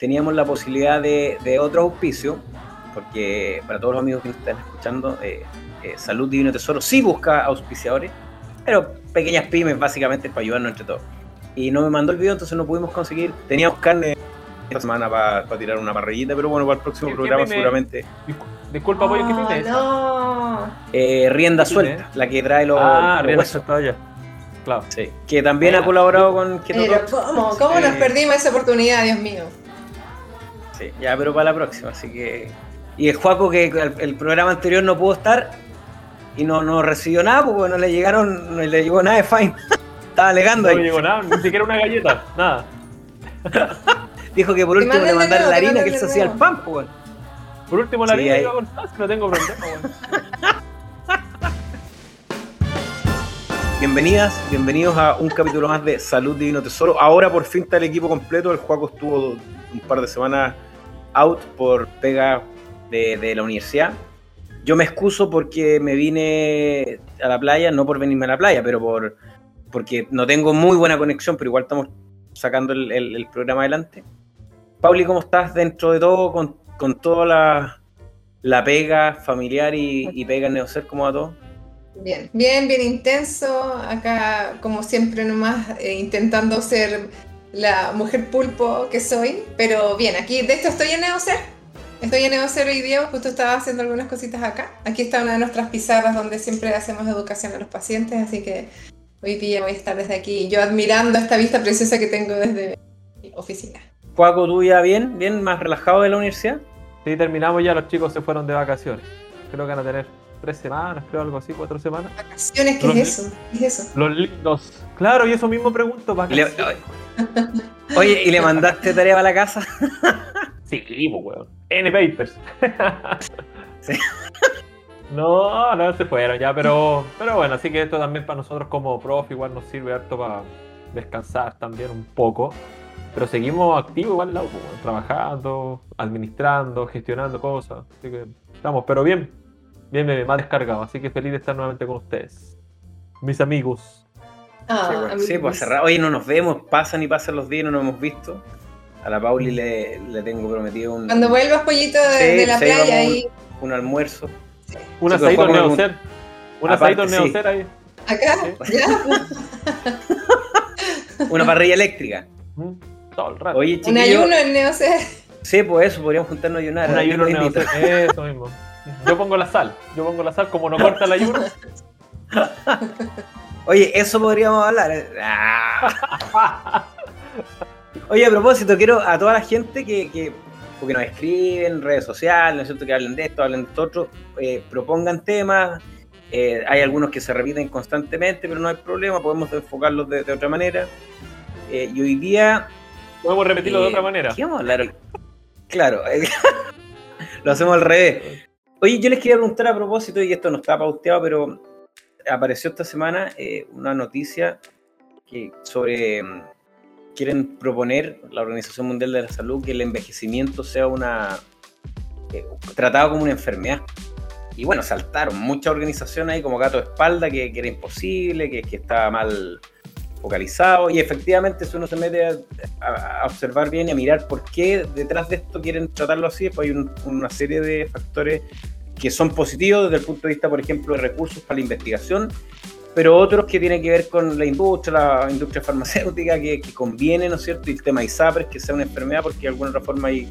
teníamos la posibilidad de, de otro auspicio, porque para todos los amigos que nos están escuchando, eh, eh, Salud Divino Tesoro sí busca auspiciadores, pero pequeñas pymes básicamente para ayudarnos entre todos. Y no me mandó el video, entonces no pudimos conseguir. Teníamos carne esta semana para tirar una parrillita, pero bueno, para el próximo ¿Qué- qué programa pyme? seguramente. Discu- Disculpa, pollo, ¿qué Oh, pyme es? no. Eh, rienda ¿Quién suelta, la que trae los, Ah, los Rienda. Suelta allá. Claro. Sí, que también ha colaborado con Keto Pero. ¿cómo? ¿Cómo nos Sí. perdimos esa oportunidad, Dios mío? Sí, ya, pero para la próxima, así que. Y el Juaco, que el, el programa anterior no pudo estar y no, no recibió nada, porque no le llegaron, no le llegó nada de Fine. Estaba alegando No ahí. llegó nada, ni siquiera una galleta, nada. Dijo que por último le mandaron la harina que él se hacía el pan, pues. Por último, la Sí, harina ahí- iba con que no tengo problema, weón. Bienvenidas, bienvenidos a un capítulo más de Salud Divino Tesoro. Ahora por fin está el equipo completo. El Juaco estuvo un par de semanas out por pega de, la universidad. Yo me excuso porque me vine a la playa, no por venirme a la playa, pero por porque no tengo muy buena conexión, pero igual estamos sacando el programa adelante. Pauli, ¿cómo estás dentro de todo con, con toda la, la pega familiar y, y pega en Neocer? ¿Cómo va todo? Bien, bien, bien intenso. Acá, como siempre, nomás eh, intentando ser la mujer pulpo que soy. Pero bien, aquí, de esto estoy en Neocer. Estoy en Neocer hoy día, justo estaba haciendo algunas cositas acá. Aquí está una de nuestras pizarras donde siempre hacemos educación a los pacientes, así que hoy día voy a estar desde aquí, yo admirando esta vista preciosa que tengo desde mi oficina. Juaco, ¿tú ya bien? ¿Bien? ¿Más relajado de la universidad? Sí, terminamos ya, los chicos se fueron de vacaciones. Creo que van a tener tres semanas, creo algo así, cuatro semanas. ¿Vacaciones? ¿Qué Los- es eso? ¿Qué es eso? Los lindos. Claro, y eso mismo pregunto, le-. Oye, ¿y le mandaste tarea para la casa? Sí, pues, weón. N papers. Sí. No, no se fueron ya, pero, pero bueno, así que esto también para nosotros como profe igual nos sirve harto para descansar también un poco. Pero seguimos activos igual, lado, pues, weón, trabajando, administrando, gestionando cosas. Así que estamos, pero bien, bien, bien, más descargado. Así que feliz de estar nuevamente con ustedes. Mis amigos. Ah, sí, bueno, sí, pues cerrado. Oye, no nos vemos, pasan y pasan los días y no nos hemos visto. A la Pauli le, le tengo prometido un, Cuando vuelvas, pollito, de, Sí, de la playa ahí, un almuerzo. Un Sí, asadito neocer. Un asadito neocer ahí. acá, ya, Una parrilla eléctrica. Mm, Todo el rato. Oye, un ayuno en Neocer. Sí, pues eso, podríamos juntarnos a ayunar. Un ayuno invito. neocer. Eso mismo. Yo pongo la sal. Yo pongo la sal como no corta el ayuno. Oye, eso podríamos hablar. Ah. Oye, a propósito, quiero a toda la gente que, que porque nos escriben en redes sociales, ¿no es cierto? Que hablen de esto, hablen de esto otro, eh, propongan temas. Eh, hay algunos que se repiten constantemente, pero no hay problema, podemos enfocarlos de, de otra manera. Eh, y hoy día. Podemos repetirlo de otra manera. ¿Qué vamos a hablar? hoy? Claro, lo hacemos al revés. Oye, yo les quería preguntar a propósito, y esto no está pauteado, pero apareció esta semana eh, una noticia que sobre mm, quieren proponer la Organización Mundial de la Salud que el envejecimiento sea una eh, tratado como una enfermedad. Y bueno, saltaron muchas organizaciones ahí como Gato de Espalda que, que era imposible, que, que estaba mal focalizado. Y efectivamente, si uno se mete a, a- observar bien y a mirar por qué detrás de esto quieren tratarlo así, pues hay un- una serie de factores que son positivos desde el punto de vista, por ejemplo, de recursos para la investigación, pero otros que tienen que ver con la industria, la industria farmacéutica, que, que conviene, ¿no es cierto? Y el tema ISAPRES, que sea una enfermedad, porque de alguna otra forma ahí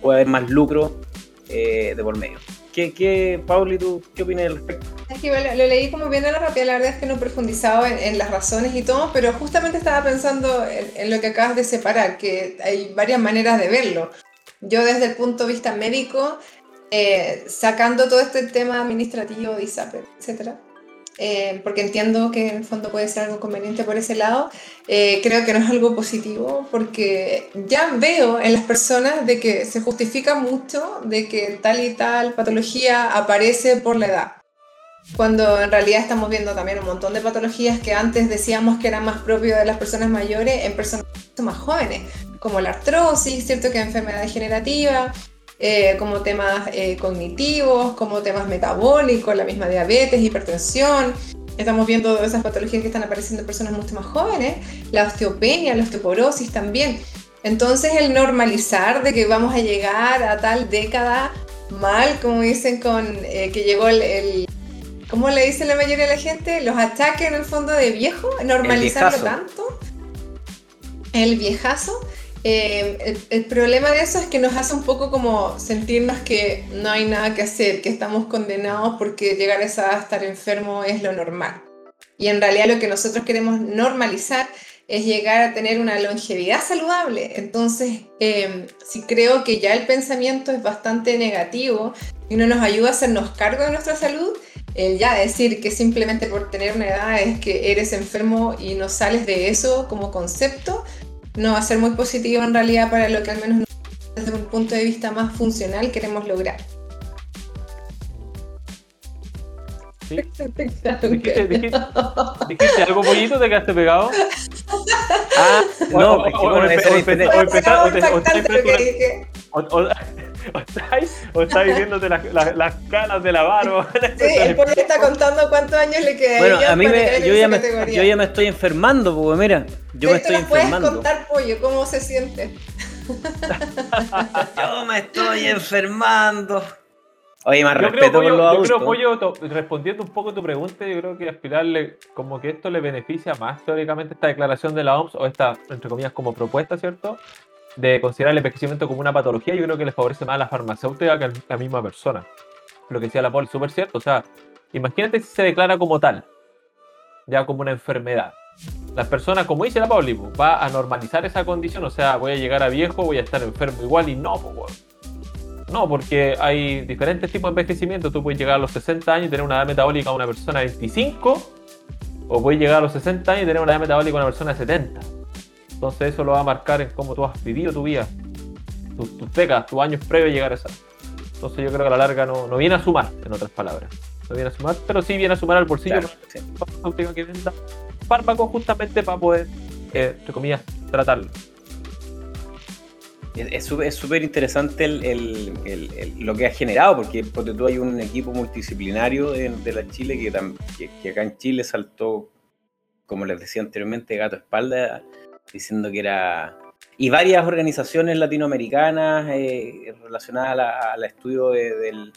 puede haber más lucro eh, de por medio. ¿Qué, qué Pauli, tú qué opinas al respecto? Es que lo, lo leí como bien a la rápida, la verdad es que no he profundizado en, en las razones y todo, pero justamente estaba pensando en, en lo que acabas de separar, que hay varias maneras de verlo. Yo desde el punto de vista médico, eh, sacando todo este tema administrativo etcétera, eh, porque entiendo que en el fondo puede ser algo conveniente por ese lado, eh, creo que no es algo positivo porque ya veo en las personas de que se justifica mucho de que tal y tal patología aparece por la edad. Cuando en realidad estamos viendo también un montón de patologías que antes decíamos que eran más propios de las personas mayores en personas más jóvenes, como la artrosis, ¿cierto? Que es enfermedad degenerativa, eh, como temas eh, cognitivos, como temas metabólicos, la misma diabetes, hipertensión. Estamos viendo esas patologías que están apareciendo en personas mucho más jóvenes, la osteopenia, la osteoporosis también. Entonces el normalizar de que vamos a llegar a tal década mal, como dicen con eh, que llegó el, ¿cómo le dice la mayoría de la gente? Los ataques en el fondo de viejo, normalizarlo tanto. El viejazo. Eh, el, problema de eso es que nos hace un poco como sentirnos que no hay nada que hacer, que estamos condenados porque llegar a esa edad, estar enfermo es lo normal. Y en realidad lo que nosotros queremos normalizar es llegar a tener una longevidad saludable. Entonces, em, si creo que ya el pensamiento es bastante negativo y no nos ayuda a hacernos cargo de nuestra salud, el ya decir que simplemente por tener una edad es que eres enfermo y no sales de eso como concepto, no va a ser muy positivo en realidad para lo que al menos desde un punto de vista más funcional queremos lograr. ¿Dijiste, algo pollito? ¿Te quedaste pegado? Ah, no, o, o, o está diciéndote las, las, canas de la barba. Sí, el pollo está contando cuántos años le queda. Bueno, a mí me, yo, ya me, yo ya me estoy enfermando, porque mira, yo me estoy enfermando. puedes contar, pollo, cómo se siente? yo me estoy enfermando. Oye, más respeto por los adultos. Yo creo, Pollo, respondiendo un poco a tu pregunta, yo creo que aspirarle, como que esto le beneficia más teóricamente esta declaración de la OMS o esta, entre comillas, como propuesta, ¿cierto? De considerar el envejecimiento como una patología, yo creo que les favorece más a la farmacéutica que a la misma persona. Lo que decía la Paul es súper cierto. O sea, imagínate si se declara como tal, ya como una enfermedad. Las personas, como dice la Pauli, va a normalizar esa condición, o sea, voy a llegar a viejo, voy a estar enfermo igual y no, pues, no, porque hay diferentes tipos de envejecimiento. Tú puedes llegar a los 60 años y tener una edad metabólica a una persona de 25, o puedes llegar a los 60 años y tener una edad metabólica a una persona de 70. Entonces eso lo va a marcar en cómo tú has vivido tu vida, tus, décadas, tus años previos a llegar a esa. Entonces yo creo que a la larga no, viene a sumar, en otras palabras. No viene a sumar, pero sí viene a sumar al bolsillo claro, que venda fármacos justamente para poder, eh, entre comillas, tratarlo. Es súper interesante lo que ha generado, porque, porque tú hay un equipo multidisciplinario de, la Chile que, que, acá en Chile saltó, como les decía anteriormente, gato espalda, diciendo que era... Y varias organizaciones latinoamericanas eh, relacionadas al estudio del,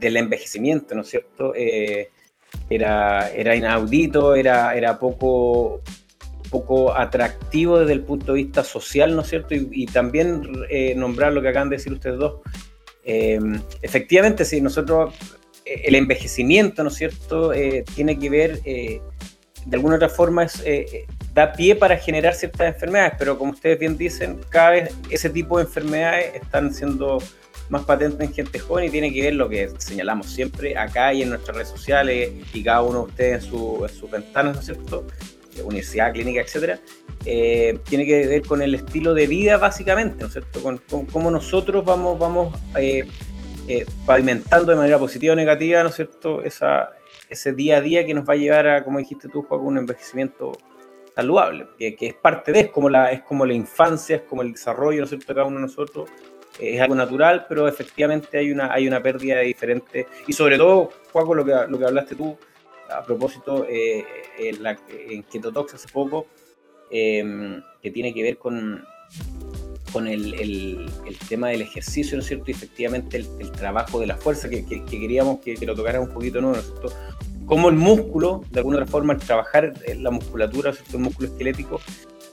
envejecimiento, ¿no es cierto? Eh, era, era inaudito, era, era poco, poco atractivo desde el punto de vista social, ¿no es cierto? Y, también eh, nombrar lo que acaban de decir ustedes dos. Eh, efectivamente, si nosotros, eh, el envejecimiento, ¿no es cierto?, tiene que ver, de alguna otra forma, es, da pie para generar ciertas enfermedades, pero como ustedes bien dicen, cada vez ese tipo de enfermedades están siendo más patentes en gente joven y tiene que ver lo que señalamos siempre acá y en nuestras redes sociales y cada uno de ustedes en, su, sus ventanas, ¿no es cierto? universidad, clínica, etcétera, eh, tiene que ver con el estilo de vida básicamente, ¿no es cierto? Con, cómo nosotros vamos, vamos eh, eh, pavimentando de manera positiva o negativa, ¿no es cierto? Esa, ese día a día que nos va a llevar a, como dijiste tú, Juan, un envejecimiento saludable, que, es parte de, es como, la, es como la infancia, es como el desarrollo, ¿no es cierto?, cada uno de nosotros, es algo natural, pero efectivamente hay una, hay una pérdida de diferente, y sobre todo, Juan, lo que, lo que hablaste tú, a propósito, eh, en, la, en hace poco, em, que tiene que ver con, con el, el, tema del ejercicio, ¿no es cierto? Y efectivamente el, trabajo de la fuerza, que, que, queríamos que, lo tocara un poquito, ¿no? ¿no es cierto? Como el músculo, de alguna forma, el trabajar la musculatura, el músculo esquelético,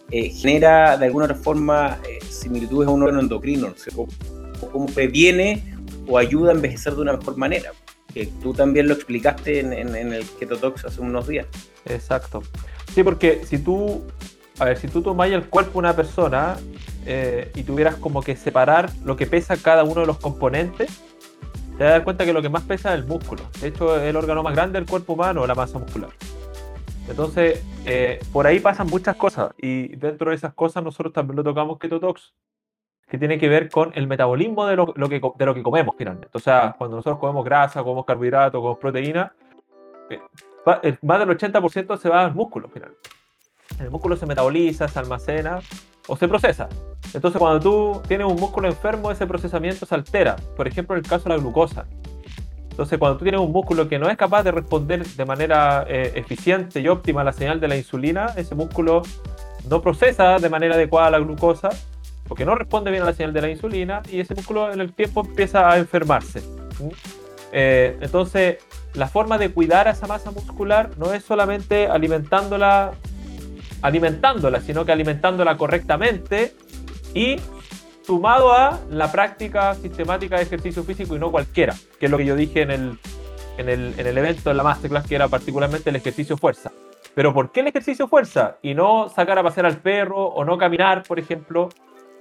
eh, genera de alguna forma eh, similitudes a un órgano endocrino, ¿no cierto? Cómo previene o ayuda a envejecer de una mejor manera que tú también lo explicaste en, el Keto Talks hace unos días. Exacto. Sí, porque si tú, a ver, si tú tomas el cuerpo de una persona eh, y tuvieras como que separar lo que pesa cada uno de los componentes, te vas a dar cuenta que lo que más pesa es el músculo. De hecho, es el órgano más grande del cuerpo humano, la masa muscular. Entonces, eh, por ahí pasan muchas cosas y dentro de esas cosas nosotros también lo tocamos Keto Talks que tiene que ver con el metabolismo de lo, que, de lo que comemos finalmente. O sea, cuando nosotros comemos grasa, comemos carbohidratos, comemos proteína, eh, más del 80% se va al músculo finalmente. El músculo se metaboliza, se almacena o se procesa. Entonces, cuando tú tienes un músculo enfermo, ese procesamiento se altera. Por ejemplo, en el caso de la glucosa. Entonces, cuando tú tienes un músculo que no es capaz de responder de manera eh, eficiente y óptima a la señal de la insulina, ese músculo no procesa de manera adecuada la glucosa porque no responde bien a la señal de la insulina y ese músculo en el tiempo empieza a enfermarse. Eh, entonces, la forma de cuidar a esa masa muscular no es solamente alimentándola, alimentándola, sino que alimentándola correctamente y sumado a la práctica sistemática de ejercicio físico y no cualquiera, que es lo que yo dije en el, en el, en el evento, en la masterclass, que era particularmente el ejercicio fuerza. Pero ¿por qué el ejercicio fuerza? Y no sacar a pasear al perro o no caminar, por ejemplo.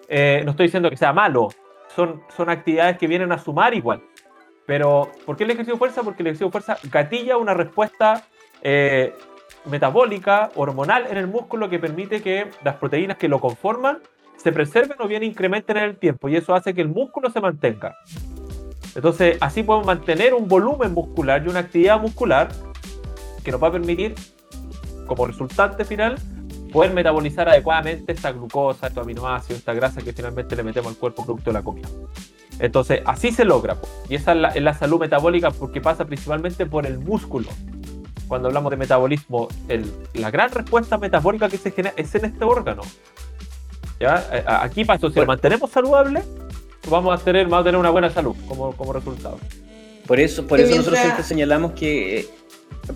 Eh, no estoy diciendo que sea malo, son, son actividades que vienen a sumar igual. Pero ¿por qué el ejercicio fuerza? Porque el ejercicio fuerza gatilla una respuesta eh, metabólica, hormonal en el músculo que permite que las proteínas que lo conforman se preserven o bien incrementen en el tiempo y eso hace que el músculo se mantenga. Entonces, así podemos mantener un volumen muscular y una actividad muscular que nos va a permitir, como resultante final, poder metabolizar adecuadamente esta glucosa, estos aminoácidos, esta grasa que finalmente le metemos al cuerpo producto de la comida. Entonces, así se logra. Y esa es la, salud metabólica porque pasa principalmente por el músculo. Cuando hablamos de metabolismo, la gran respuesta metabólica que se genera es en este órgano. ¿Ya? Aquí pasa, si lo mantenemos saludable, vamos a tener, vamos a tener una buena salud como, como resultado. Por eso, por eso nosotros siempre señalamos que. Eh,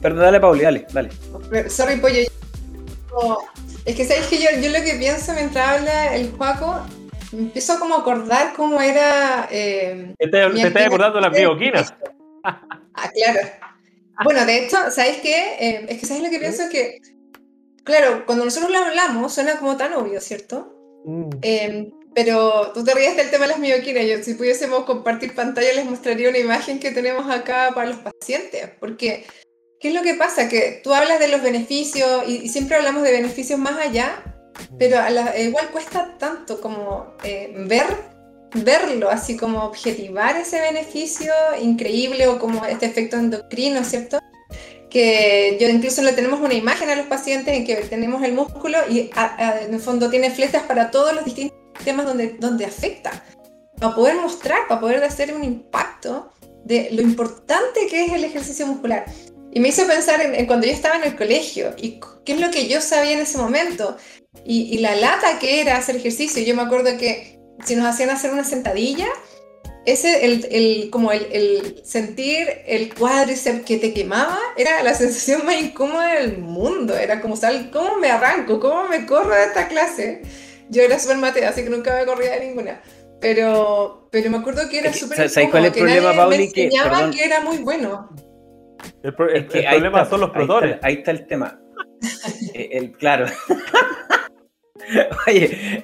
perdón, dale, Pauli, dale, dale. Sorry, pollo. Es que sabéis que yo, yo, lo que pienso mientras habla el Juaco, me empiezo como a acordar cómo era. Eh, te, te estás acordando de las bioquinas. Ah, claro. Bueno, de hecho, ¿sabéis qué? Eh, es que ¿sabéis lo que pienso? Que, claro, cuando nosotros lo hablamos suena como tan obvio, ¿cierto? Mm. Eh, pero tú te ríes del tema de las mioquinas. Yo, si pudiésemos compartir pantalla, les mostraría una imagen que tenemos acá para los pacientes. Porque, ¿qué es lo que pasa? Que tú hablas de los beneficios y, siempre hablamos de beneficios más allá, pero igual cuesta tanto como eh, ver, verlo, así como objetivar ese beneficio increíble o como este efecto endocrino, ¿cierto? que yo incluso le tenemos una imagen a los pacientes en que tenemos el músculo y en el fondo tiene flechas para todos los distintos temas donde, donde afecta, para poder mostrar, para poder hacer un impacto de lo importante que es el ejercicio muscular. Y me hizo pensar en, cuando yo estaba en el colegio y qué es lo que yo sabía en ese momento y, la lata que era hacer ejercicio. Yo me acuerdo que si nos hacían hacer una sentadilla, ese, el, el como el, el, sentir el cuádriceps que te quemaba, era la sensación más incómoda del mundo. Era como, sal, ¿cómo me arranco? ¿Cómo me corro de esta clase? Yo era súper matea, así que nunca me corría de ninguna. Pero, pero me acuerdo que era súper ¿Sabes cuál es el problema, Pauli? Me enseñaba que, era muy bueno. El, problema son los protones. Ahí está, el tema. Eh, el, claro. Oye,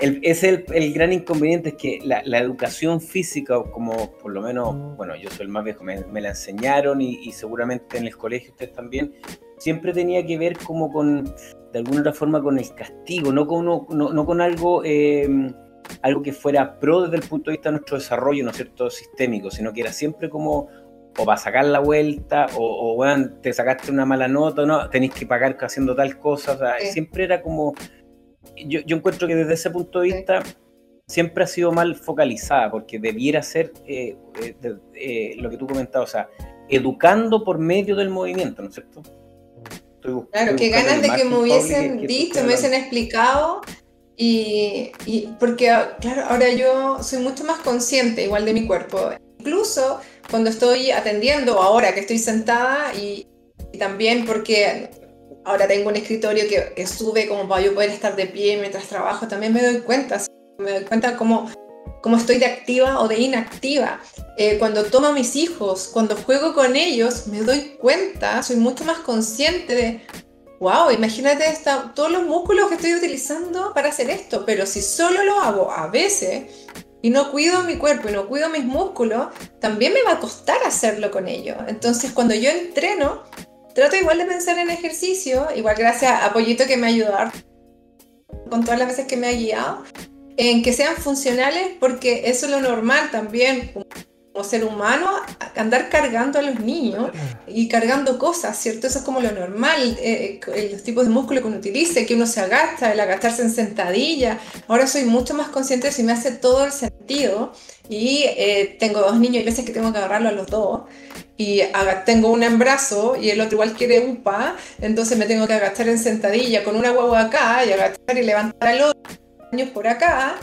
es el, el, gran inconveniente es que la, la, educación física, como por lo menos, bueno, yo soy el más viejo, me, me la enseñaron y, y, seguramente en el colegio ustedes también, siempre tenía que ver como con de alguna otra forma con el castigo, no con, no, no con algo, em, algo que fuera pro desde el punto de vista de nuestro desarrollo, ¿no es cierto?, sistémico, sino que era siempre como o para sacar la vuelta, o, bueno, te sacaste una mala nota, no, tenéis que pagar haciendo tal cosa, o sea, siempre era como, yo, yo, encuentro que desde ese punto de vista siempre ha sido mal focalizada, porque debiera ser eh, eh, eh, lo que tú comentabas, o sea, educando por medio del movimiento, ¿no es cierto? claro, qué ganas de que me hubiesen dicho, me hubiesen explicado. Y, y, porque, claro, ahora yo soy mucho más consciente igual de mi cuerpo. Incluso cuando estoy atendiendo, ahora que estoy sentada, y, también porque ahora tengo un escritorio que, que, sube como para yo poder estar de pie mientras trabajo, también me doy cuenta, me doy cuenta cómo cómo estoy de activa o de inactiva. Eh, cuando tomo a mis hijos, cuando juego con ellos, me doy cuenta, soy mucho más consciente de, wow, imagínate esta, todos los músculos que estoy utilizando para hacer esto, pero si solo lo hago a veces y no cuido mi cuerpo y no cuido mis músculos, también me va a costar hacerlo con ellos. Entonces, cuando yo entreno, trato igual de pensar en ejercicio, igual gracias a Pollito que me ha ayudado con todas las veces que me ha guiado, en que sean funcionales, porque eso es lo normal también, como ser humano, andar cargando a los niños y cargando cosas, ¿cierto? Eso es como lo normal, eh, eh, los tipos de músculo que uno utilice, que uno se agacha, el agacharse en sentadilla. Ahora soy mucho más consciente de si me hace todo el sentido y eh, tengo dos niños y veces que tengo que agarrarlo a los dos y tengo un en brazo y el otro igual quiere UPA, entonces me tengo que agachar en sentadilla con una guagua acá y agachar y levantar al otro años por acá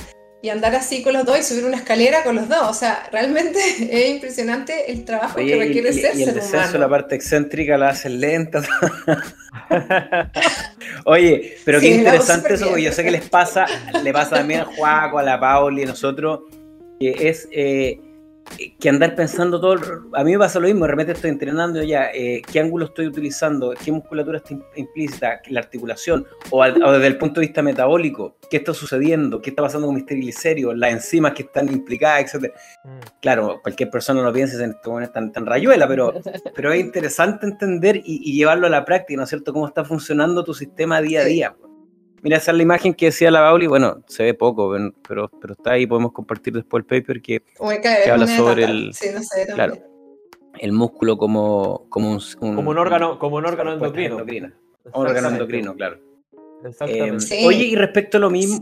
y andar así con los dos y subir una escalera con los dos. O sea, realmente es impresionante el trabajo que requiere ser y el descenso, la parte excéntrica la hacen lenta. Oye, pero qué interesante eso, porque yo sé que les pasa, le pasa también a Juaco, a la Pauli, a nosotros, que es eh, que andar pensando todo. A mí me pasa lo mismo, de repente estoy entrenando ya, eh, qué ángulo estoy utilizando, qué musculatura está implícita, la articulación, o, desde el punto de vista metabólico, qué está sucediendo, qué está pasando con mis triglicéridos, las enzimas que están implicadas, etc. Mm. Claro, cualquier persona lo piensa en esto es tan, tan rayuela, pero, pero es interesante entender y, y, llevarlo a la práctica, ¿no es cierto? Cómo está funcionando tu sistema día a día. Mira, esa es la imagen que decía la Bauli. Bueno, se ve poco, pero, pero está ahí. Podemos compartir después el paper que, habla sobre el, claro, el músculo como, como un, como un órgano, como un órgano endocrino. Un órgano endocrino, claro. Exactamente. Eh, oye, y respecto a lo mismo.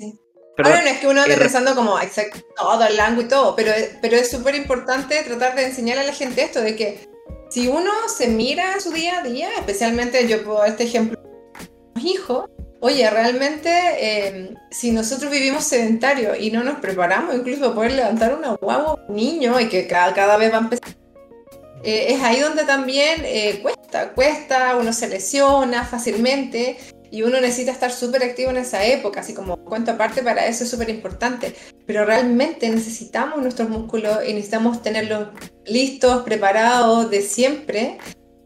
Ahora no es que uno ande pensando como exacto, todo el ángulo y todo, pero, pero es súper importante tratar de enseñar a la gente esto, de que si uno se mira su día a día, especialmente yo puedo este ejemplo, hijos, Oye, realmente, em, si nosotros vivimos sedentario y no nos preparamos incluso para poder levantar una guagua un niño y que cada, cada vez va a empezar, eh, es ahí donde también eh, cuesta, cuesta, uno se lesiona fácilmente y uno necesita estar súper activo en esa época, así como cuento aparte, para eso es súper importante. Pero realmente necesitamos nuestros músculos y necesitamos tenerlos listos, preparados de siempre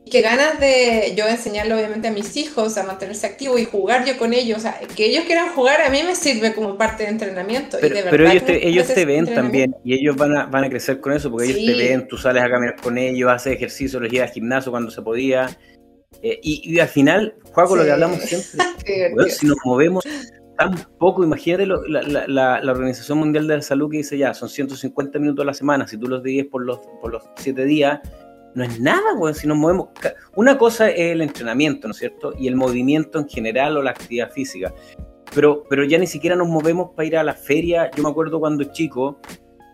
que ganas de yo enseñarle obviamente a mis hijos a mantenerse activos y jugar yo con ellos, o sea, que ellos quieran jugar a mí me sirve como parte de entrenamiento. Pero, ellos, te, ellos te ven también y ellos van a, van a crecer con eso porque ellos te ven, tú sales a caminar con ellos, haces ejercicio, los llevas al gimnasio cuando se podía. Eh, y, al final, juego con lo que hablamos siempre, si nos movemos tan poco, imagínate la, la, Organización Mundial de la Salud que dice ya, son 150 minutos a la semana, si tú los divides por los, por los 7 días, no es nada, weón, si nos movemos. Una cosa es el entrenamiento, ¿no es cierto? Y el movimiento en general o la actividad física. Pero, pero ya ni siquiera nos movemos para ir a la feria. Yo me acuerdo cuando chico,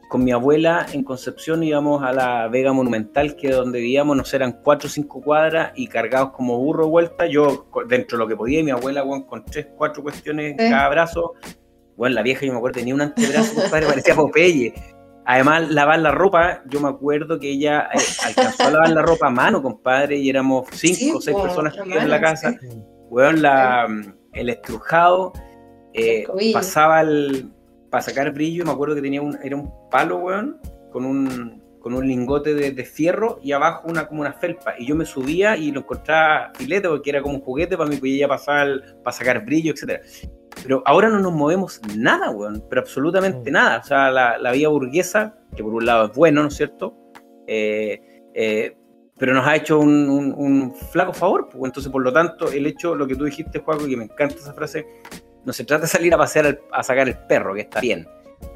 con mi abuela en Concepción íbamos a la Vega Monumental, que donde vivíamos, nos eran cuatro o cinco cuadras y cargados como burro vuelta. Yo, dentro de lo que podía, y mi abuela, con tres, cuatro cuestiones en cada brazo. Bueno, la vieja, yo me acuerdo, tenía un antebrazo, compadre, parecía Popeye. Además, lavar la ropa, yo me acuerdo que ella eh, alcanzó a lavar la ropa a mano, compadre, y éramos cinco o seis personas que en la casa. Weón, la, el estrujado eh, pasaba el, para sacar brillo, me acuerdo que tenía un, era un palo, weón, con un, con un lingote de, fierro y abajo una como una felpa. Y yo me subía y lo encontraba filete porque era como un juguete para mí, pues ella pasaba para sacar brillo, etcétera. Pero ahora no nos movemos nada, weón, pero absolutamente mm. nada. O sea, la, la, vía burguesa, que por un lado es bueno, ¿no es cierto? Eh, eh, pero nos ha hecho un, un, flaco favor. Entonces, por lo tanto, el hecho, lo que tú dijiste, Juaco, que me encanta esa frase, no se trata de salir a pasear, a sacar el perro, que está bien,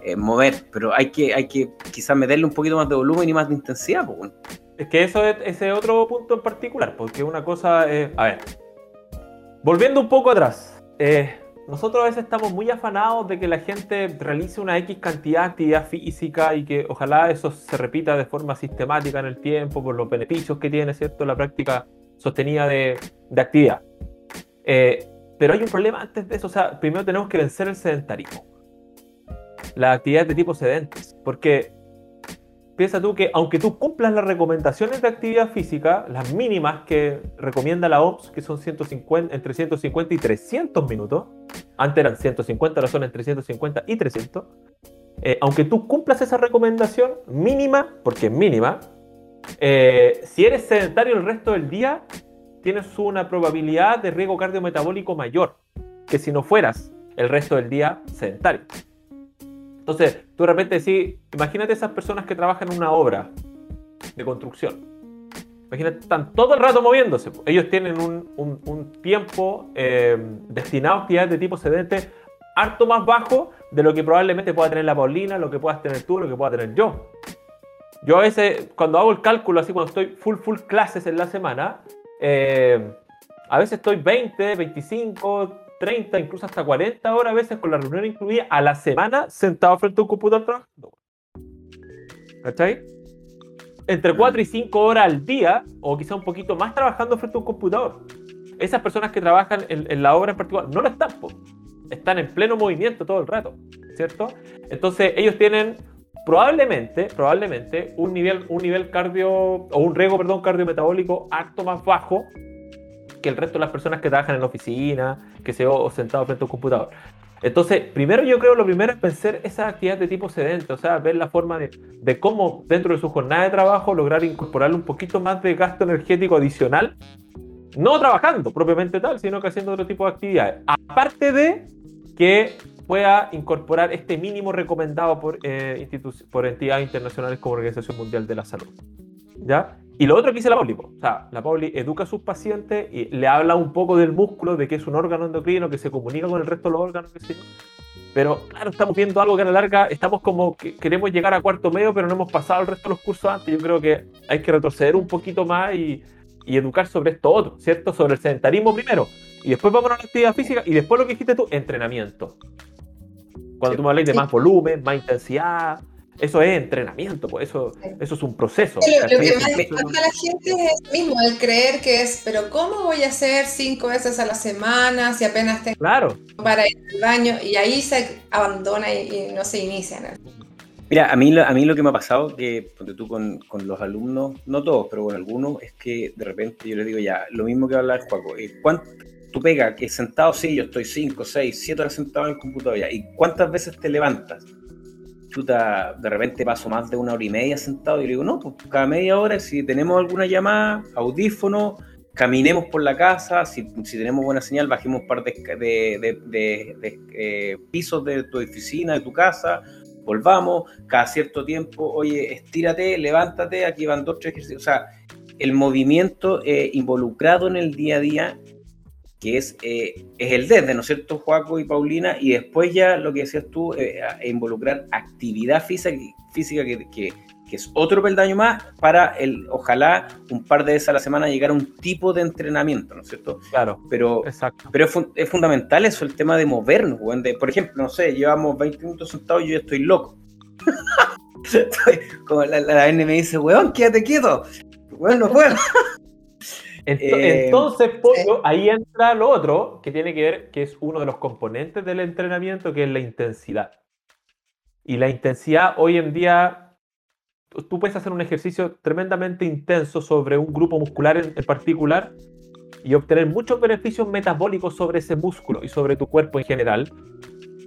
eh, mover, pero hay que, hay que quizás meterle un poquito más de volumen y más de intensidad. Pues, Es que eso es ese otro punto en particular, porque una cosa es, a ver, volviendo un poco atrás, eh, nosotros a veces estamos muy afanados de que la gente realice una X cantidad de actividad física y que ojalá eso se repita de forma sistemática en el tiempo por los beneficios que tiene, ¿cierto?, la práctica sostenida de, actividad. Eh, pero hay un problema antes de eso, o sea, primero tenemos que vencer el sedentarismo. Las actividades de tipo sedentes, porque piensa tú que aunque tú cumplas las recomendaciones de actividad física, las mínimas que recomienda la OMS, que son 150, entre 150 y 300 minutos, antes eran 150, ahora son entre 150 y 300, eh, aunque tú cumplas esa recomendación mínima, porque es mínima, eh, si eres sedentario el resto del día, tienes una probabilidad de riesgo cardiometabólico mayor que si no fueras el resto del día sedentario. Entonces, tú de repente decís, imagínate esas personas que trabajan en una obra de construcción. Imagínate, están todo el rato moviéndose. Ellos tienen un, tiempo eh, destinado a actividades de tipo sedente harto más bajo de lo que probablemente pueda tener la Paulina, lo que puedas tener tú, lo que pueda tener yo. Yo a veces, cuando hago el cálculo, así cuando estoy full, full clases en la semana, eh, a veces estoy 20, 25, 30, incluso hasta 40 horas a veces con la reunión incluida a la semana sentado frente a un computador trabajando. ¿Cachai? Entre 4 y 5 horas al día, o quizá un poquito más trabajando frente a un computador. Esas personas que trabajan en, la obra en particular no lo están, están en pleno movimiento todo el rato, ¿cierto? Entonces ellos tienen probablemente, probablemente un nivel, un nivel cardio, o un riesgo, perdón, cardiometabólico acto más bajo que el resto de las personas que trabajan en la oficina, que se o sentado frente a un computador. Entonces, primero yo creo lo primero es pensar esa actividad de tipo sedente, o sea, ver la forma de, de, cómo dentro de su jornada de trabajo lograr incorporarle un poquito más de gasto energético adicional, no trabajando propiamente tal, sino que haciendo otro tipo de actividades. Aparte de que pueda incorporar este mínimo recomendado por, eh, por entidades internacionales como Organización Mundial de la Salud. ¿Ya? Y lo otro que dice la Pauli, o sea, la Pauli educa a sus pacientes y le habla un poco del músculo, de que es un órgano endocrino que se comunica con el resto de los órganos, que pero claro, estamos viendo algo que a la larga estamos como que queremos llegar a cuarto medio, pero no hemos pasado el resto de los cursos antes. Yo creo que hay que retroceder un poquito más y, y educar sobre esto otro, ¿cierto? Sobre el sedentarismo primero, y después vamos a la actividad física, y después lo que dijiste tú, entrenamiento. Cuando tú me hablas de más volumen, más intensidad, eso es entrenamiento, pues eso, eso es un proceso. lo, que más a la gente es mismo, el creer que es, pero ¿cómo voy a hacer cinco veces a la semana si apenas tengo claro. para ir al baño? Y ahí se abandona y, no se inicia. Mira, a mí, a mí lo que me ha pasado, que tú con, con, los alumnos, no todos, pero con algunos, es que de repente yo les digo ya, lo mismo que hablar Juaco, eh, ¿cuánto, tú pega que sentado, sí, yo estoy 5, 6, 7 horas sentado en el computador ya. ¿Y cuántas veces te levantas? Chuta, de repente paso más de una hora y media sentado y le digo, no, pues cada media hora, si tenemos alguna llamada, audífono, caminemos por la casa, si, si tenemos buena señal, bajemos un par de, eh, pisos de tu oficina, de tu casa, volvamos, cada cierto tiempo, oye, estírate, levántate, aquí van dos, tres ejercicios. O sea, el movimiento eh, involucrado en el día a día que es, eh, es el desde, ¿no es cierto, Joaco y Paulina? Y después ya lo que decías tú, eh, involucrar actividad física, física que, que, es otro peldaño más para, el, ojalá, un par de veces a la semana llegar a un tipo de entrenamiento, ¿no es cierto? Claro, pero, exacto. Pero es, fundamental eso, el tema de movernos, por ejemplo, no sé, llevamos 20 minutos sentados y yo ya estoy loco. como la, la, N me dice, weón, quédate quieto. Bueno, no puedo. Eh, entonces, ahí entra lo otro que tiene que ver, que es uno de los componentes del entrenamiento, que es la intensidad. Y la intensidad hoy en día, tú puedes hacer un ejercicio tremendamente intenso sobre un grupo muscular en, particular y obtener muchos beneficios metabólicos sobre ese músculo y sobre tu cuerpo en general.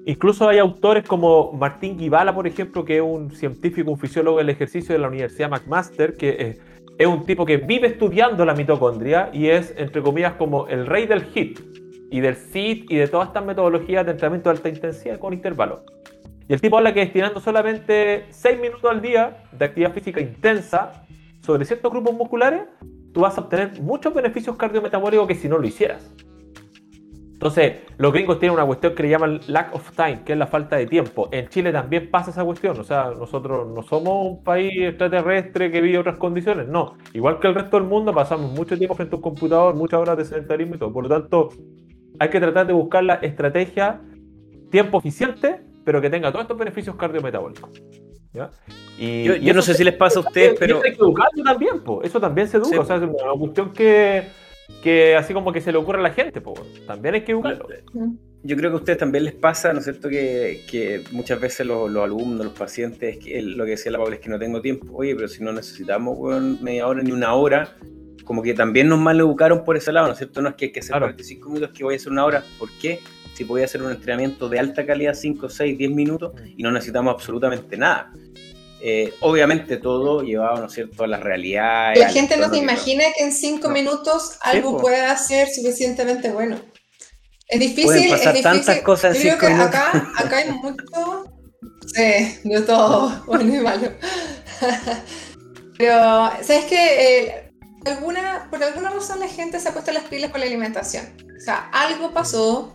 Incluso hay autores como Martín Guibala, por ejemplo, que es un científico, un fisiólogo del ejercicio de la Universidad McMaster, que eh, es un tipo que vive estudiando la mitocondria y es, entre comillas, como el rey del HIT y del SIT y de todas estas metodologías de entrenamiento de alta intensidad con intervalos. Y el tipo habla que destinando solamente 6 minutos al día de actividad física intensa sobre ciertos grupos musculares, tú vas a obtener muchos beneficios cardiometabólicos que si no lo hicieras. Entonces, los gringos tienen una cuestión que le llaman lack of time, que es la falta de tiempo. En Chile también pasa esa cuestión. O sea, nosotros no somos un país extraterrestre que vive otras condiciones. No. Igual que el resto del mundo, pasamos mucho tiempo frente a un computador, muchas horas de sedentarismo y todo. Por lo tanto, hay que tratar de buscar la estrategia tiempo eficiente, pero que tenga todos estos beneficios cardiometabólicos. Y, yo, no sé si les pasa a ustedes, pero. Hay que educarlo también, eso también se educa. O sea, es una cuestión que que así como que se le ocurre a la gente, pues, también hay que educarlo. Yo creo que a ustedes también les pasa, ¿no es cierto?, que, que muchas veces los, alumnos, los pacientes, que lo que decía la Paula es que no tengo tiempo. Oye, pero si no necesitamos media hora ni una hora, como que también nos mal educaron por ese lado, ¿no es cierto? No es que hay que hacer 45 minutos, que voy a hacer una hora. ¿Por qué? Si podía hacer un entrenamiento de alta calidad, 5, 6, 10 minutos, y no necesitamos absolutamente nada. Eh, obviamente todo llevado, ¿no es cierto?, a la realidad. La gente no se imagina que en cinco minutos algo pueda ser suficientemente bueno. Es difícil, es difícil. tantas cosas Yo creo que acá, acá hay mucho sí, de todo, bueno y malo. Pero, ¿sabes qué? Eh, alguna, por alguna razón la gente se ha puesto las pilas con la alimentación. O sea, algo pasó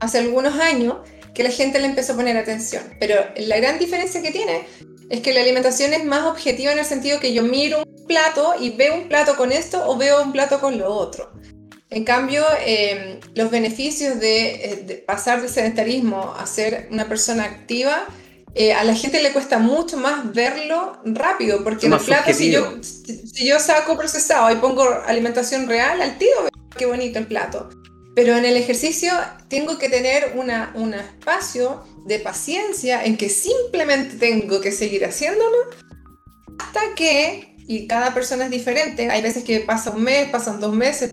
hace algunos años que la gente le empezó a poner atención. Pero la gran diferencia que tiene es que la alimentación es más objetiva en el sentido que yo miro un plato y veo un plato con esto o veo un plato con lo otro. En cambio, em, los beneficios eh, de, pasar del sedentarismo a ser una persona activa, eh, a la gente le cuesta mucho más verlo rápido, porque en el plato, si yo, si yo saco procesado y pongo alimentación real, al tiro qué bonito el plato. Pero en el ejercicio tengo que tener una, un espacio de paciencia en que simplemente tengo que seguir haciéndolo hasta que, y cada persona es diferente, hay veces que pasa un mes, pasan dos meses,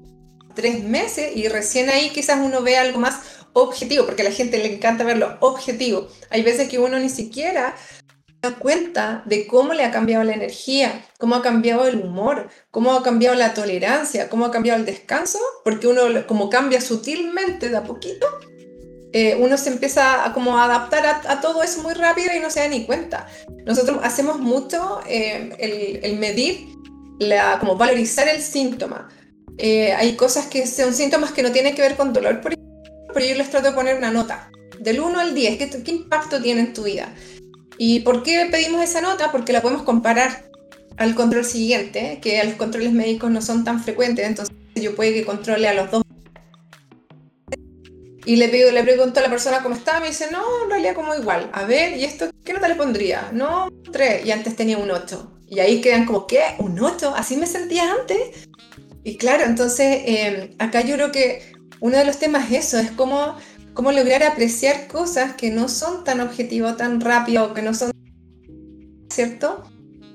tres meses y recién ahí quizás uno ve algo más objetivo, porque a la gente le encanta verlo objetivo. Hay veces que uno ni siquiera da cuenta de cómo le ha cambiado la energía, cómo ha cambiado el humor, cómo ha cambiado la tolerancia, cómo ha cambiado el descanso, porque uno como cambia sutilmente de a poquito, eh, uno se empieza a como adaptar a, todo eso muy rápido y no se da ni cuenta. Nosotros hacemos mucho eh, el, el, medir, la, como valorizar el síntoma. Eh, hay cosas que son síntomas que no tienen que ver con dolor, por pero yo les trato de poner una nota. Del 1 al 10, ¿qué, ¿qué impacto tiene en tu vida? ¿Y por qué pedimos esa nota? Porque la podemos comparar al control siguiente, que los controles médicos no son tan frecuentes, entonces yo puedo que controle a los dos. Y le, pido, le pregunto a la persona cómo está, me dice, no, en realidad como igual. A ver, ¿y esto qué nota le pondría? No, 3, y antes tenía un 8. Y ahí quedan como, ¿qué? ¿Un 8? ¿Así me sentía antes? Y claro, entonces eh, acá yo creo que uno de los temas es eso, es cómo, cómo lograr apreciar cosas que no son tan objetivos, tan rápido, que no son, ¿cierto?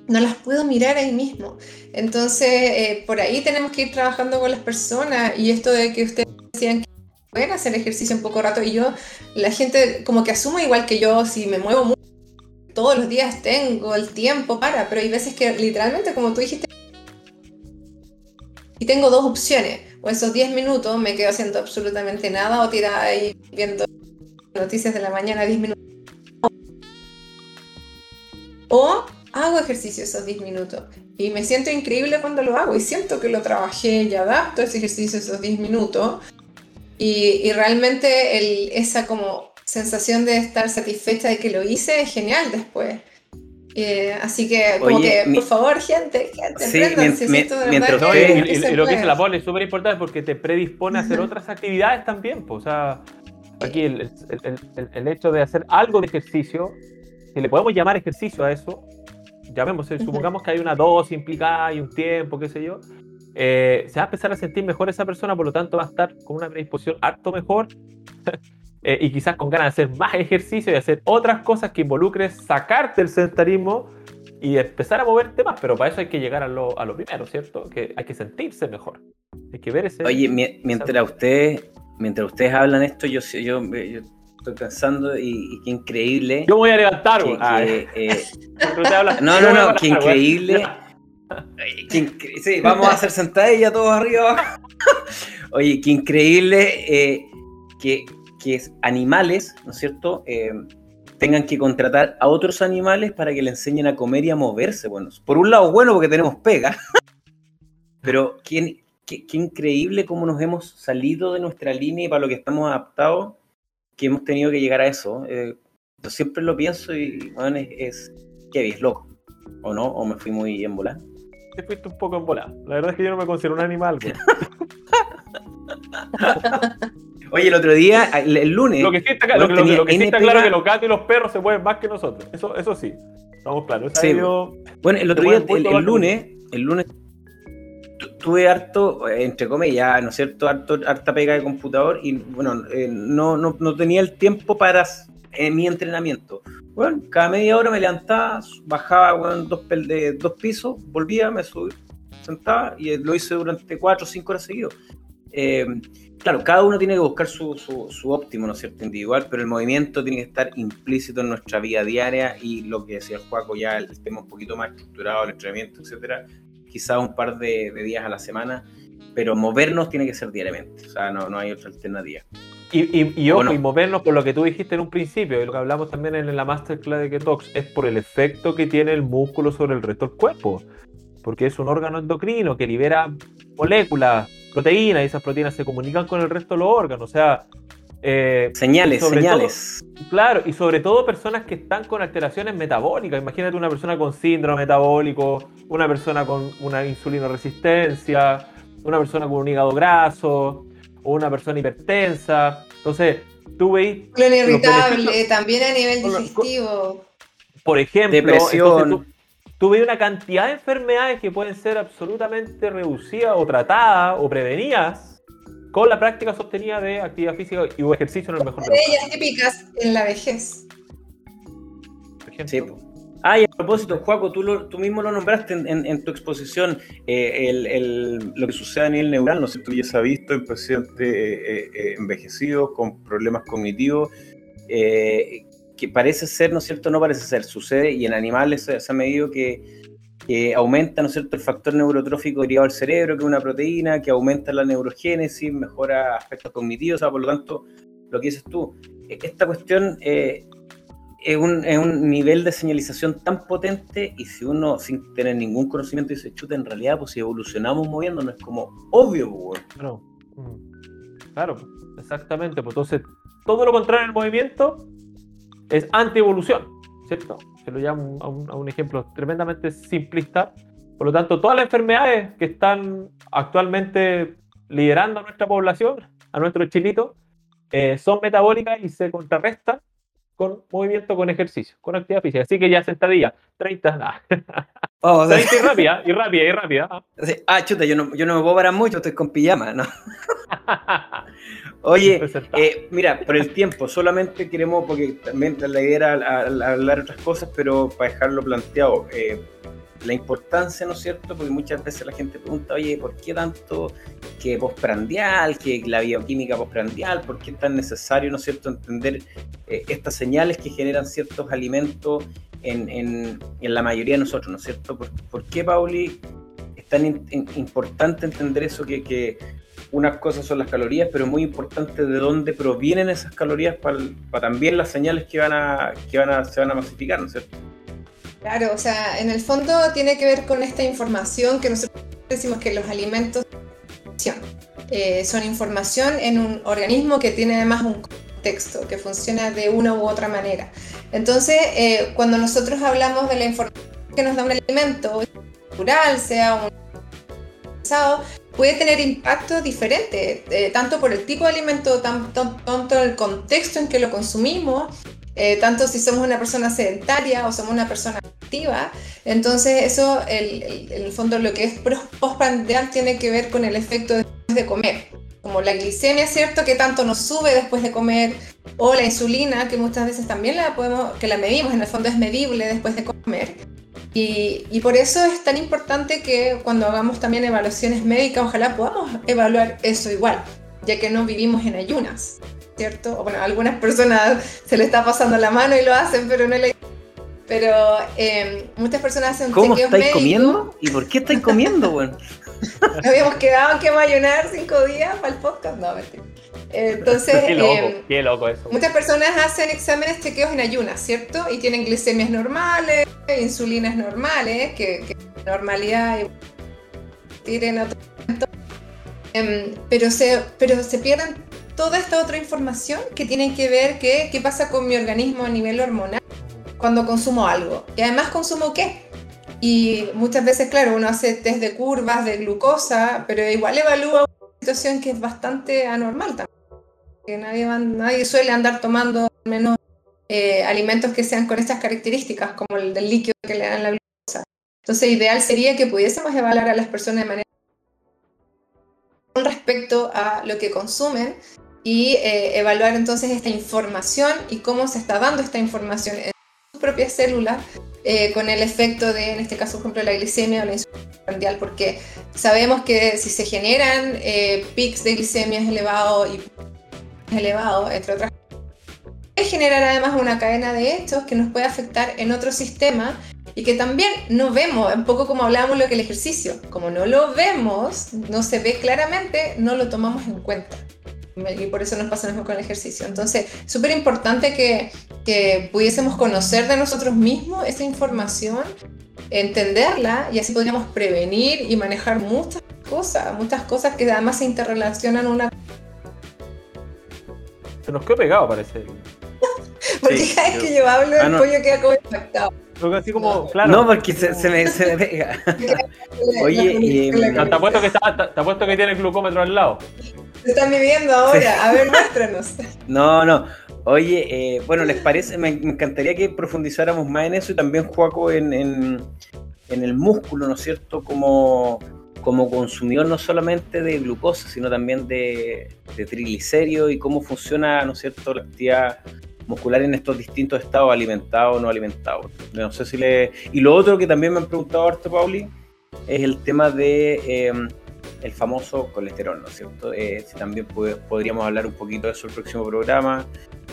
No las puedo mirar ahí mismo. Entonces, eh, por ahí tenemos que ir trabajando con las personas y esto de que ustedes decían que pueden hacer ejercicio un poco rato y yo, la gente como que asumo igual que yo, si me muevo mucho, todos los días tengo el tiempo para, pero hay veces que literalmente, como tú dijiste, y tengo dos opciones. O esos 10 minutos me quedo haciendo absolutamente nada o tirada ahí viendo noticias de la mañana 10 minutos. O hago ejercicio esos 10 minutos. Y me siento increíble cuando lo hago y siento que lo trabajé y adapto ese ejercicio esos 10 minutos. Y, y realmente el, esa como sensación de estar satisfecha de que lo hice es genial después. Eh, así que, como que, por favor, gente, gente, sí, mientras usted, y, lo que dice la Paul es súper importante porque te predispone a hacer otras actividades también. Pues, o sea, aquí el, el, el, hecho de hacer algo de ejercicio, si le podemos llamar ejercicio a eso, llamemos, eh, supongamos que hay una dosis implicada y un tiempo, qué sé yo, eh, se va a empezar a sentir mejor esa persona, por lo tanto va a estar con una predisposición harto mejor eh, y quizás con ganas de hacer más ejercicio y hacer otras cosas que involucres sacarte el sedentarismo y empezar a moverte más, pero para eso hay que llegar a lo, a lo primero, ¿cierto? Que hay que sentirse mejor. Hay que ver ese... Oye, mientras ustedes, mientras ustedes hablan esto, yo, yo, yo estoy pensando y, qué increíble... Yo voy a levantar, ah, eh, No, no, no, qué increíble... sí, vamos a hacer sentadilla todos arriba. Oye, qué increíble eh, que que animales, ¿no es cierto?, eh, tengan que contratar a otros animales para que le enseñen a comer y a moverse. Bueno, por un lado, bueno, porque tenemos pega, pero qué, qué, increíble cómo nos hemos salido de nuestra línea y para lo que estamos adaptados, que hemos tenido que llegar a eso. Eh, yo siempre lo pienso y, bueno, es, que es loco. ¿O no? ¿O me fui muy en volar? Te fuiste un poco en volar. La verdad es que yo no me considero un animal. Oye, el otro día, el, lunes. Lo que sí está, claro, que los gatos y los perros se mueven más que nosotros. Eso, eso sí. Estamos claros. bueno, el otro día, el, lunes, el lunes tuve harto, entre comillas, ¿no es cierto? Harto, harta pega de computador y bueno, eh, no, no, no, tenía el tiempo para en mi entrenamiento. Bueno, cada media hora me levantaba, bajaba bueno, dos, de, dos pisos, volvía, me subía, sentaba y lo hice durante cuatro o cinco horas seguidos. Eh, claro, cada uno tiene que buscar su, su, óptimo, ¿no es cierto?, individual, pero el movimiento tiene que estar implícito en nuestra vida diaria y lo que decía el Juaco, ya el tema un poquito más estructurado, el entrenamiento, etcétera, quizás un par de, días a la semana, pero movernos tiene que ser diariamente, o sea, no, no hay otra alternativa. Y, y, y, y movernos por lo que tú dijiste en un principio, y lo que hablamos también en la masterclass de Ketox, es por el efecto que tiene el músculo sobre el resto del cuerpo, porque es un órgano endocrino que libera moléculas proteínas y esas proteínas se comunican con el resto de los órganos. O sea. Eh, señales, señales. claro, y sobre todo personas que están con alteraciones metabólicas. Imagínate una persona con síndrome metabólico, una persona con una insulina resistencia, una persona con un hígado graso, o una persona hipertensa. Entonces, tú veis. irritable, también a nivel digestivo. Por ejemplo, depresión tuve una cantidad de enfermedades que pueden ser absolutamente reducidas o tratadas o prevenidas con la práctica sostenida de actividad física y o ejercicio en el mejor de ellas típicas en la vejez. Sí, Ah, y a propósito, Juaco, tú, tú mismo lo nombraste en, tu exposición, eh, el, lo que sucede a nivel neural, ¿no es cierto? Ya se ha visto en pacientes eh, eh, envejecidos con problemas cognitivos, que parece ser, ¿no es cierto? No parece ser, sucede, y en animales se, ha medido que, aumenta, ¿no es cierto?, el factor neurotrófico derivado al cerebro, que es una proteína, que aumenta la neurogénesis, mejora aspectos cognitivos, o sea, por lo tanto, lo que dices tú, esta cuestión es un, es un, nivel de señalización tan potente y si uno sin tener ningún conocimiento dice, chuta, en realidad, pues si evolucionamos moviéndonos es como obvio, pues. Claro, mm. claro exactamente. Pues entonces, todo lo contrario del movimiento es anti-evolución, ¿cierto? Se lo llamo a un, a un ejemplo tremendamente simplista. Por lo tanto, todas las enfermedades que están actualmente liderando a nuestra población, a nuestro chilito, eh, son metabólicas y se contrarrestan con movimiento, con ejercicio, con actividad física. Así que ya sentadilla, 30, nada. Oh, 30 y rápida, y rápida, y rápida. Ah, chuta, yo no, yo no me puedo parar mucho, estoy con pijama, ¿no? Oye, eh, mira, por el tiempo, solamente queremos, porque también la idea era hablar otras cosas, pero para dejarlo planteado, eh, la importancia, ¿no es cierto? Porque muchas veces la gente pregunta, oye, ¿por qué tanto que postprandial, que la bioquímica postprandial? ¿Por qué es tan necesario, ¿no es cierto?, entender eh, estas señales que generan ciertos alimentos en, en, la mayoría de nosotros, ¿no es cierto? ¿Por, qué, Pauli, es tan importante entender eso que, que, unas cosas son las calorías, pero es muy importante de dónde provienen esas calorías para, para también las señales que, van a, que van a, se van a masificar, ¿no es cierto? Claro, o sea, en el fondo tiene que ver con esta información que nosotros decimos que los alimentos eh, son información en un organismo que tiene además un contexto, que funciona de una u otra manera. Entonces, eh, cuando nosotros hablamos de la información que nos da un alimento, natural, sea un puede tener impacto diferente, eh, tanto por el tipo de alimento, tanto, tanto el contexto en que lo consumimos, eh, tanto si somos una persona sedentaria o somos una persona activa. Entonces eso, en el, fondo, lo que es postprandial tiene que ver con el efecto después de comer. Como la glicemia, ¿cierto? Que tanto nos sube después de comer, o la insulina, que muchas veces también la podemos, que la medimos, en el fondo es medible después de comer. Y, y, por eso es tan importante que cuando hagamos también evaluaciones médicas, ojalá podamos evaluar eso igual, ya que no vivimos en ayunas. ¿Cierto? bueno, a algunas personas se le está pasando la mano y lo hacen, pero no le... Pero eh, muchas personas hacen ¿Cómo estáis comiendo? ¿Y por qué estáis comiendo, bueno? Habíamos quedado que va a ayunar cinco días para el podcast, no, mentira. Entonces, qué loco, eh, qué loco eso. Muchas personas hacen exámenes chequeos en ayunas, ¿cierto? Y tienen glicemias normales, insulinas normales, que, que normalidad tienen otro... Em, pero, se, pero se pierden toda esta otra información que tiene que ver que, qué pasa con mi organismo a nivel hormonal cuando consumo algo. Y además consumo qué. Y muchas veces, claro, uno hace test de curvas de glucosa, pero igual evalúa una situación que es bastante anormal también. Que nadie, nadie suele andar tomando al menos eh, alimentos que sean con estas características, como el del líquido que le dan la glucosa. Entonces, ideal sería que pudiésemos evaluar a las personas de manera con respecto a lo que consumen y eh, evaluar entonces esta información y cómo se está dando esta información en sus propias células eh, con el efecto de, en este caso, por ejemplo, la glicemia o la insulina porque sabemos que si se generan eh, pics de glicemia elevados y elevados, entre otras cosas, generar además una cadena de hechos que nos puede afectar en otro sistema y que también no vemos, un poco como hablábamos lo que el ejercicio, como no lo vemos, no se ve claramente, no lo tomamos en cuenta y por eso nos pasa lo mismo con el ejercicio. Entonces, súper importante que, que, pudiésemos conocer de nosotros mismos esa información, entenderla y así podríamos prevenir y manejar muchas cosas, muchas cosas que además se interrelacionan una. Se nos quedó pegado, parece. porque cada vez que yo hablo, el ah, pollo queda como impactado. Así como, claro. No, porque se, se, me, se me pega. Oye, te apuesto que, te que tiene el glucómetro al lado. Se están viviendo ahora. A ver, muéstranos. No, no. Oye, eh, bueno, ¿les parece? Me, encantaría que profundizáramos más en eso y también, Juaco, en, en, en el músculo, ¿no es cierto? Como como consumidor no solamente de glucosa, sino también de, de triglicéridos y cómo funciona, ¿no es cierto?, la actividad muscular en estos distintos estados, alimentados o no alimentados. No sé si le... Y lo otro que también me han preguntado ahorita, Pauli, es el tema de eh, el famoso colesterol, ¿no es cierto? Eh, también podríamos hablar un poquito de eso en el próximo programa,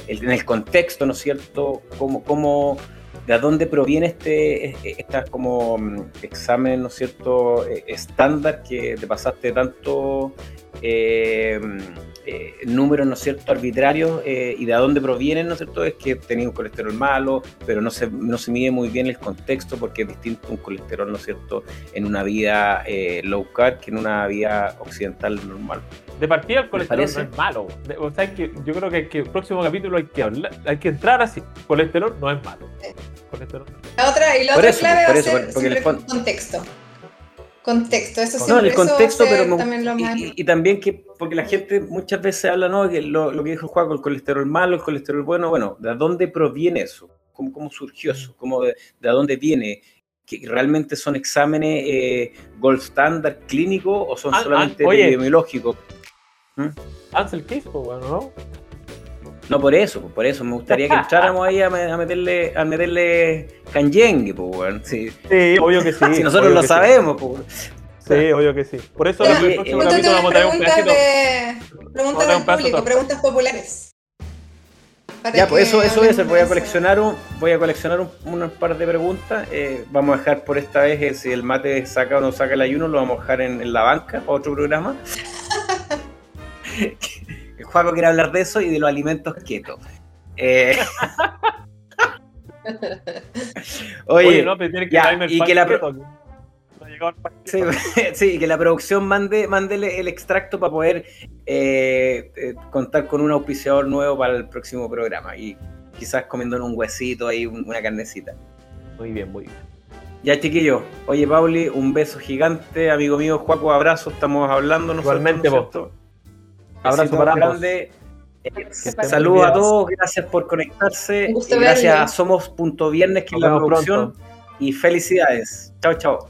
en el contexto, ¿no es cierto? Cómo, cómo, de dónde proviene este, esta como mm, examen, ¿no es cierto?, eh, estándar que te pasaste tanto eh, eh, números, ¿no es cierto?, arbitrarios eh, y de dónde provienen, ¿no es cierto?, es que tenía un colesterol malo, pero no se, no se mide muy bien el contexto porque es distinto un colesterol, ¿no es cierto?, en una vida eh, low carb que en una vida occidental normal. De partida el colesterol no es malo. o sea, que yo creo que, el próximo capítulo hay que hay que entrar así. Colesterol no es malo. Colesterol. La otra, y la otra clave va a ser el contexto. Contexto, eso sí. No, el contexto, pero y, también que, porque la gente muchas veces habla, ¿no? Que lo, que dijo Juan, el colesterol malo, el colesterol bueno, bueno, ¿de dónde proviene eso? ¿Cómo, cómo surgió eso? ¿Cómo de, dónde viene? ¿Que realmente son exámenes eh, gold standard clínico o son ah, ah, solamente epidemiológicos? ¿Mm? Ansel Case, bueno, ¿no? No, por eso, por eso. Me gustaría que entráramos ahí a, meterle, a meterle canyengue, pues, weón. Sí. sí, obvio que sí. si nosotros lo sabemos, pues. Sí, obvio que sí. Por eso en el próximo capítulo vamos a traer un pedacito. Preguntas del público, preguntas populares. ya, pues eso, eso es. Voy a coleccionar un, voy a coleccionar un, par de preguntas. Eh, vamos a dejar por esta vez eh, si el mate saca o no saca el ayuno, lo vamos a dejar en, en la banca para otro programa. Juaco quiere hablar de eso y de los alimentos keto. Eh... Oye, no, pero tiene que ya, y que la sí, sí, que la producción mande, mande el extracto para poder eh, eh, contar con un auspiciador nuevo para el próximo programa y quizás comiendo un huesito ahí, una carnecita. Muy bien, muy bien. Ya, chiquillo. Oye, Pauli, un beso gigante. Amigo mío, Juaco, abrazo. Estamos hablando nosotros. Igualmente, vos. Abrazo para ambos. Grande. Saludos a todos, gracias por conectarse. gracias a Somos.viernes, que es la producción. Y felicidades. Chao, chao.